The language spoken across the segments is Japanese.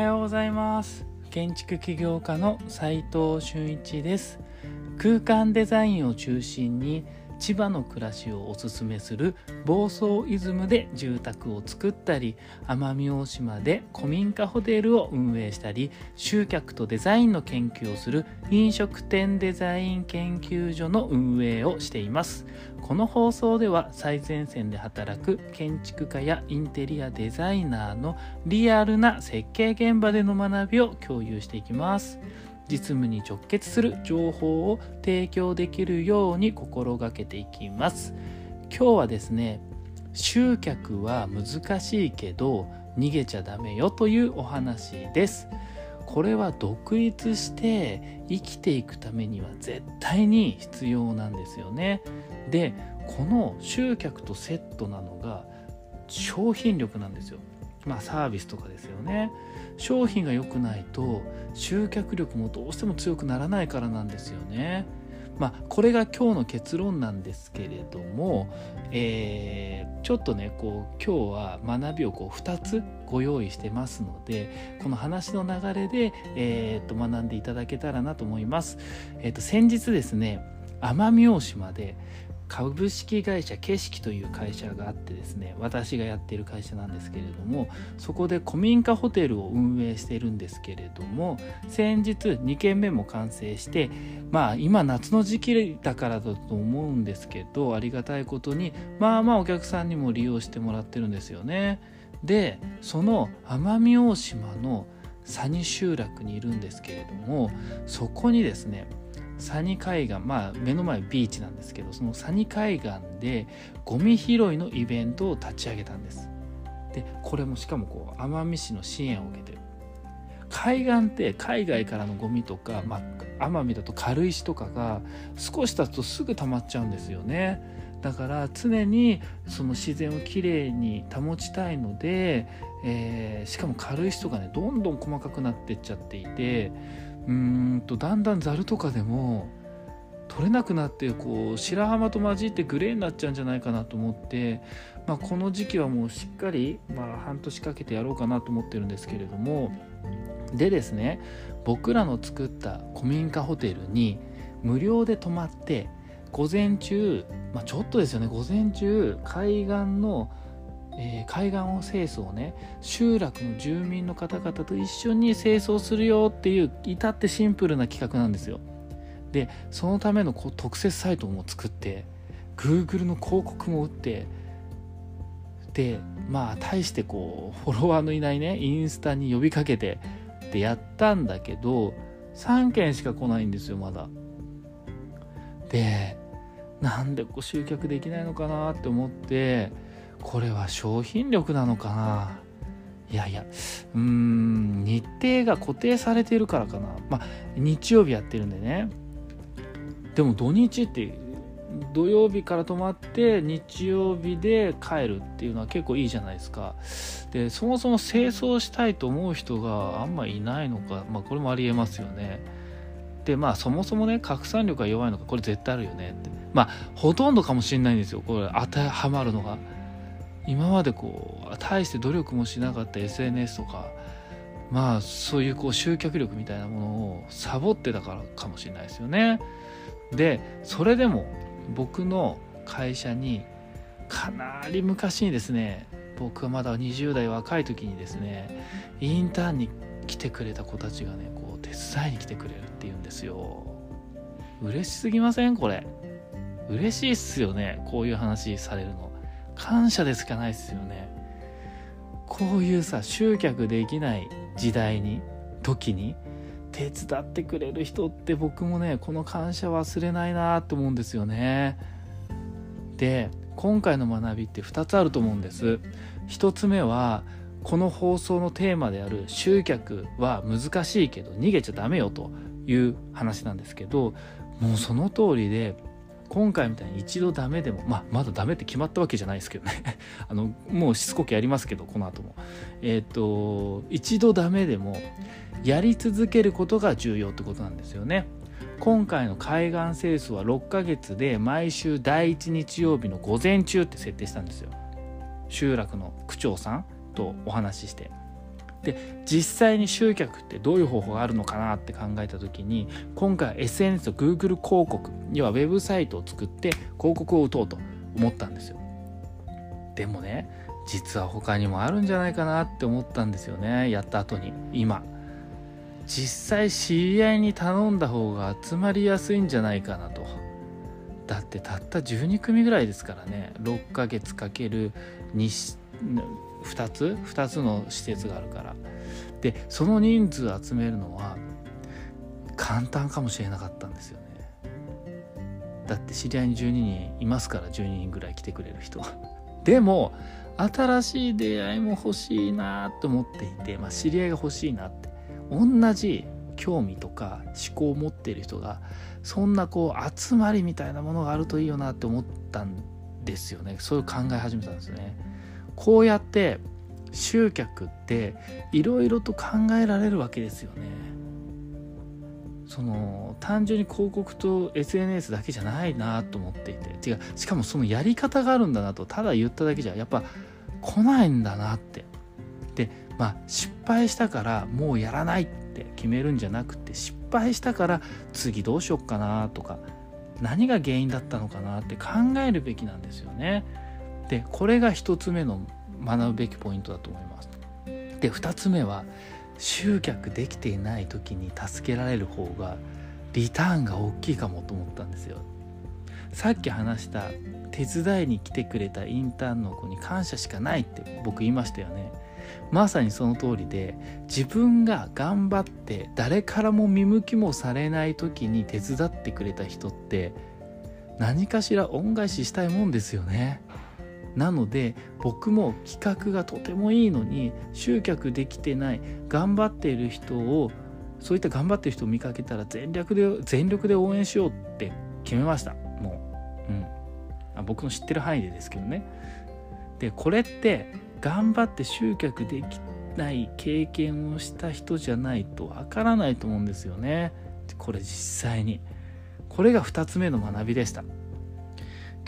はようございます。建築起業家の斉藤俊一です。空間デザインを中心に千葉の暮らしをおすすめする房総イズムで住宅を作ったり奄美大島で古民家ホテルを運営したり集客とデザインの研究をする飲食店デザイン研究所の運営をしています。この放送では最前線で働く建築家やインテリアデザイナーのリアルな設計現場での学びを共有していきます。実務に直結する情報を提供できるように心がけていきます。今日はですね集客は難しいけど逃げちゃダメよというお話です。これは独立して生きていくためには絶対に必要なんですよね。でこの集客とセットなのが商品力なんですよ。まあサービスとかですよね商品が良くないと集客力もどうしても強くならないからなんですよね。まあ、これが今日の結論なんですけれども、えー、ちょっとねこう今日は学びをこう2つご用意してますのでこの話の流れで、えー、と学んでいただけたらなと思います。えー、と先日ですね奄美大島で株式会社景色という会社があってですね私がやっている会社なんですけれどもそこで古民家ホテルを運営してるんですけれども先日2軒目も完成してまあ今夏の時期だからだと思うんですけどありがたいことにまあまあお客さんにも利用してもらってるんですよね。でその奄美大島の佐仁集落にいるんですけれどもそこにですね佐仁海岸まあ目の前ビーチなんですけどその佐仁海岸でゴミ拾いのイベントを立ち上げたんです。でこれもしかもこう奄美市の支援を受けてる。海岸って海外からのゴミとか、まあ、奄美だと軽石とかが少し経つとすぐ溜まっちゃうんですよね。だから常にその自然をきれいに保ちたいので、えー、しかも軽石とかねどんどん細かくなってっちゃっていてうんとだんだんざるとかでも取れなくなってこう白浜と混じってグレーになっちゃうんじゃないかなと思って、まあ、この時期はもうしっかり、まあ、半年かけてやろうかなと思ってるんですけれどもでですね僕らの作った古民家ホテルに無料で泊まって午前中、まあ、ちょっとですよね午前中海岸のえー、海岸を清掃ね集落の住民の方々と一緒に清掃するよっていう至ってシンプルな企画なんですよ。でそのためのこう特設サイトも作って Google の広告も打ってでまあ大してこうフォロワーのいないねインスタに呼びかけてでやったんだけど3件しか来ないんですよまだ。でなんでこう集客できないのかなって思ってこれは商品力なのかな？いやいやうーん日程が固定されているからかな。まあ日曜日やってるんでね。でも土日って土曜日から泊まって日曜日で帰るっていうのは結構いいじゃないですか。でそもそも清掃したいと思う人があんまいないのかまあこれもありえますよね。でまあそもそもね拡散力が弱いのかこれ絶対あるよねって。まあほとんどかもしれないんですよこれ当てはまるのが。今までこう大して努力もしなかった SNS とかまあそういうこう集客力みたいなものをサボってたからかもしれないですよね。でそれでも僕の会社にかなり昔にですね僕はまだ20代若い時にですねインターンに来てくれた子たちがねこう手伝いに来てくれるっていうんですよ。嬉しすぎません？これ。嬉しいっすよねこういう話されるの。感謝でしかないですよね。こういうさ集客できない時代に時に手伝ってくれる人って僕もねこの感謝忘れないなって思うんですよね。で今回の学びって2つあると思うんです。1つ目はこの放送のテーマである集客は難しいけど逃げちゃダメよという話なんですけどもうその通りで今回みたいに一度ダメでも、まあ、まだダメって決まったわけじゃないですけどね。あのもうしつこくやりますけどこの後も。えっ、と一度ダメでもやり続けることが重要ってことなんですよね。今回の海岸清掃は6ヶ月で毎週第1日曜日の午前中って設定したんですよ。集落の区長さんとお話しして。で実際に集客ってどういう方法があるのかなって考えた時に今回 SNS と Google 広告要はウェブサイトを作って広告を打とうと思ったんですよ。でもね実は他にもあるんじゃないかなって思ったんですよねやった後に今。実際知り合いに頼んだ方が集まりやすいんじゃないかなと。だってたった12組ぐらいですからね6ヶ月かける 2, 2つ？2つの施設があるから。でその人数集めるのは簡単かもしれなかったんですよね。だって知り合いに12人いますから12人ぐらい来てくれる人は。でも新しい出会いも欲しいなと思っていて、まあ、知り合いが欲しいなって。同じ興味とか思考を持っている人がそんなこう集まりみたいなものがあるといいよなって思ったんですよね。そういう考え始めたんですね。こうやって集客っていろいろと考えられるわけですよね。その単純に広告と SNS だけじゃないなと思っていて。違うしかもそのやり方があるんだなとただ言っただけじゃやっぱ来ないんだなって。でまあ失敗したからもうやらないって決めるんじゃなくて失敗したから次どうしよっかなとか何が原因だったのかなって考えるべきなんですよね。でこれが1つ目の学ぶべきポイントだと思います。で2つ目は集客できていない時に助けられる方がリターンが大きいかもと思ったんですよ。さっき話した手伝いに来てくれたインターンの子に感謝しかないって僕言いましたよね。まさにその通りで自分が頑張って誰からも見向きもされない時に手伝ってくれた人って何かしら恩返ししたいもんですよね。なので僕も企画がとてもいいのに集客できてない頑張っている人をそういった頑張ってる人を見かけたら全力で全力で応援しようって決めました。もう、うん、あ僕の知ってる範囲でですけどね。でこれって頑張って集客できない経験をした人じゃないとわからないと思うんですよね。これ実際に。これが2つ目の学びでした。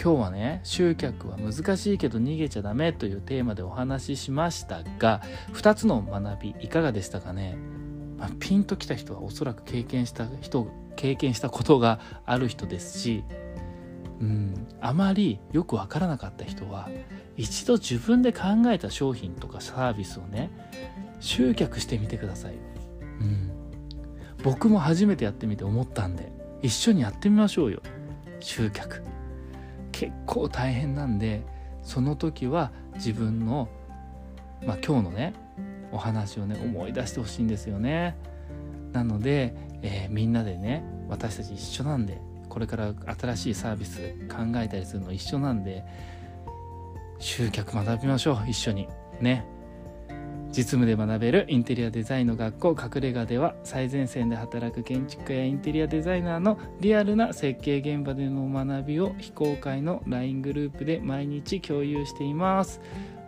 今日はね集客は難しいけど逃げちゃダメというテーマでお話ししましたが2つの学びいかがでしたかね、まあ、ピンときた人はおそらく経験した人経験したことがある人ですしうんあまりよくわからなかった人は一度自分で考えた商品とかサービスをね集客してみてください、うん、僕も初めてやってみて思ったんで一緒にやってみましょうよ。集客。結構大変なんでその時は自分の、まあ、今日のねお話をね思い出してほしいんですよね。なので、えー、みんなでね私たち一緒なんでこれから新しいサービス考えたりするの一緒なんで集客学びましょう一緒に。ね。実務で学べるインテリアデザインの学校隠れ家では最前線で働く建築家やインテリアデザイナーのリアルな設計現場での学びを非公開の LINE グループで毎日共有しています。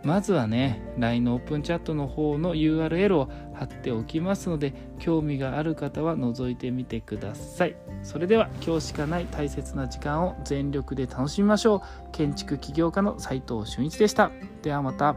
まずはね LINE のオープンチャットの方の URL を貼っておきますので興味がある方は覗いてみてください。それでは今日しかない大切な時間を全力で楽しみましょう。建築起業家の斉藤俊一でした。ではまた。